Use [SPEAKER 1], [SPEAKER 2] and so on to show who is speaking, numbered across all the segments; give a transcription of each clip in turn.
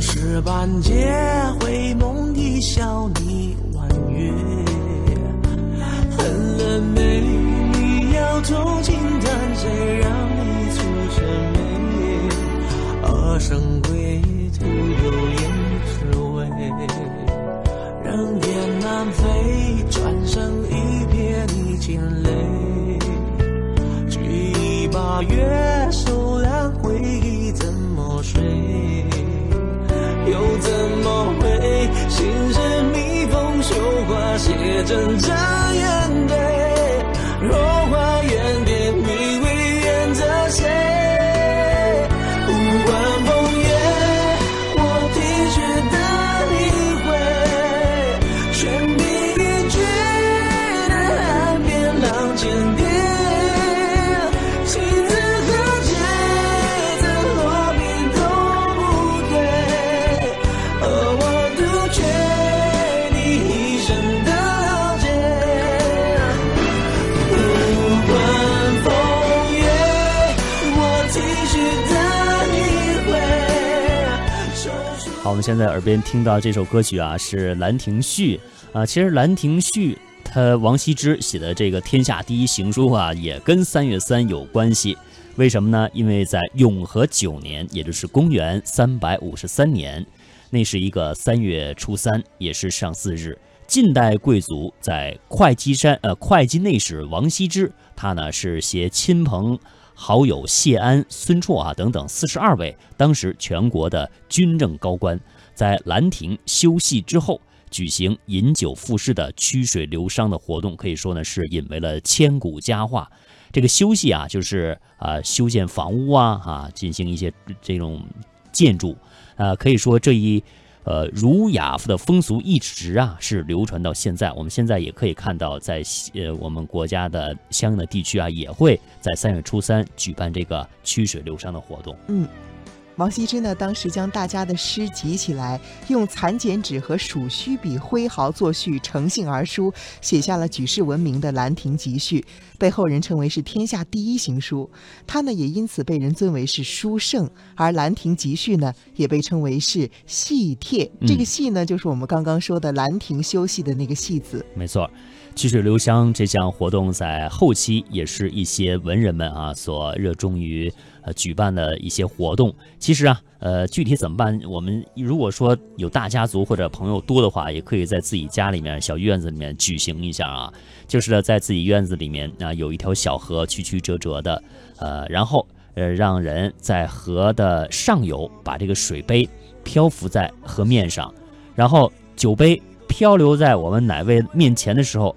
[SPEAKER 1] 石板街回眸一笑你婉约。恨了没？你要痛轻叹谁让你出这美？二生归途有言只为，人雁南飞，转身一瞥你惊泪。举一把月，心事密封，绣花鞋针扎眼的。我
[SPEAKER 2] 们现在耳边听到这首歌曲啊，是《兰亭序》啊。其实《兰亭序》他王羲之写的这个天下第一行书啊，也跟三月三有关系。为什么呢？因为在永和九年，也就是公元三百五十三年，那是一个三月初三，也是上巳日。晋代贵族在会稽山，呃，会稽内史王羲之，他呢是携亲朋好友谢安、孙绰啊等等四十二位当时全国的军政高官，在兰亭休息之后，举行饮酒赋诗的曲水流觞的活动，可以说呢是引为了千古佳话。这个休息啊，就是啊、修建房屋啊啊，进行一些这种建筑，啊，可以说这一呃儒雅的风俗一直啊是流传到现在。我们现在也可以看到在，呃我们国家的相应的地区啊，也会在三月初三举办这个曲水流觞的活动。
[SPEAKER 3] 嗯王羲之呢，当时将大家的诗集起来，用蚕茧纸和鼠须笔挥毫作序，乘兴而书，写下了举世闻名的《兰亭集序》，被后人称为是天下第一行书。他呢，也因此被人尊为是书圣，而《兰亭集序》呢，也被称为是戏帖。
[SPEAKER 2] 嗯
[SPEAKER 3] 这个戏呢，就是我们刚刚说的兰亭休息的那个戏字。
[SPEAKER 2] 没错，曲水流觞这项活动在后期也是一些文人们啊所热衷于呃举办的一些活动。其实啊，呃，具体怎么办？我们如果说有大家族或者朋友多的话，也可以在自己家里面小院子里面举行一下啊。就是呢，在自己院子里面啊有一条小河，曲曲折折的，呃，然后呃让人在河的上游把这个水杯漂浮在河面上，然后酒杯漂流在我们哪位面前的时候，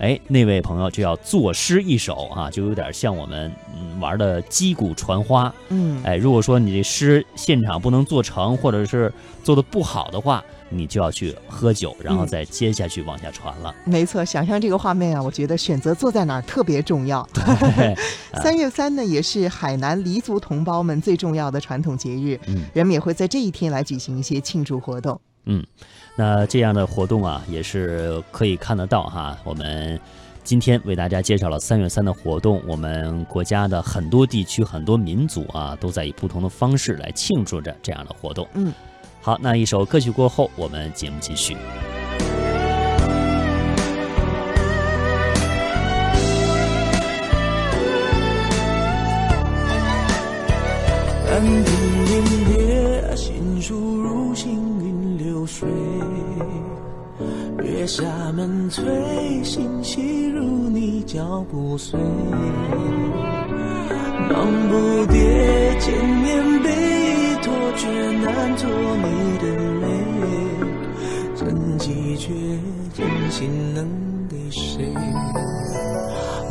[SPEAKER 2] 哎，那位朋友就要作诗一首啊，就有点像我们嗯玩的击鼓传花。
[SPEAKER 3] 嗯，
[SPEAKER 2] 哎，如果说你这诗现场不能做成，或者是做的不好的话，你就要去喝酒，然后
[SPEAKER 3] 嗯
[SPEAKER 2] 再接下去往下传了。
[SPEAKER 3] 没错，想象这个画面啊，我觉得选择坐在哪儿特别重要。三月三呢，也是海南黎族同胞们最重要的传统节日，
[SPEAKER 2] 嗯
[SPEAKER 3] 人们也会在这一天来举行一些庆祝活动。
[SPEAKER 2] 嗯，那这样的活动啊，也是可以看得到哈。我们今天为大家介绍了三月三的活动，我们国家的很多地区、很多民族啊，都在以不同的方式来庆祝着这样的活动。
[SPEAKER 3] 嗯，
[SPEAKER 2] 好，那一首歌曲过后，我们节目继续。
[SPEAKER 1] 兰亭临别，新书如行云流水。月下门推，心细如你脚步碎。忙不迭，千年悲托，却难托你的泪。真迹却真心能给谁？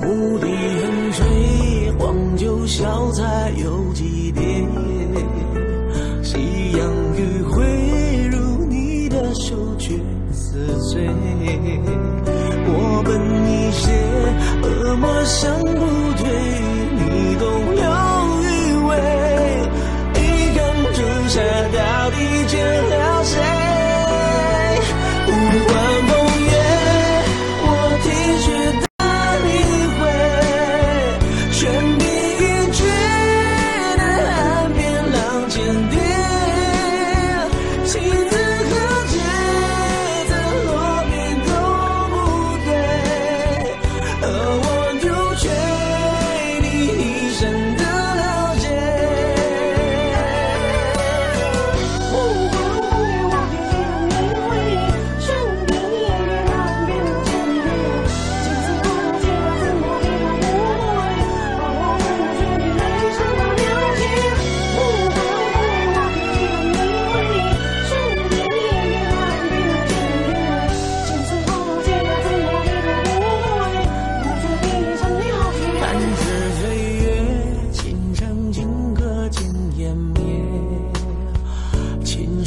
[SPEAKER 1] 牧笛横吹，黄酒小菜有几那么，想过。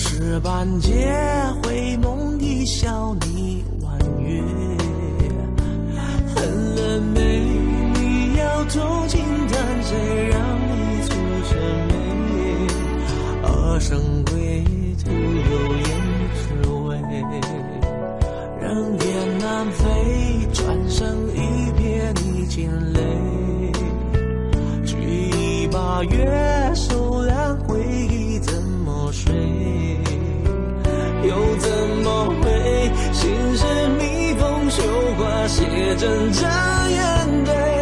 [SPEAKER 1] 石板街回眸一笑你婉约，恨了没？你要痛轻叹谁让你蹙着眉？二生归途有言只为，人雁南飞，转身一瞥你惊泪，举一把月，写真这眼泪。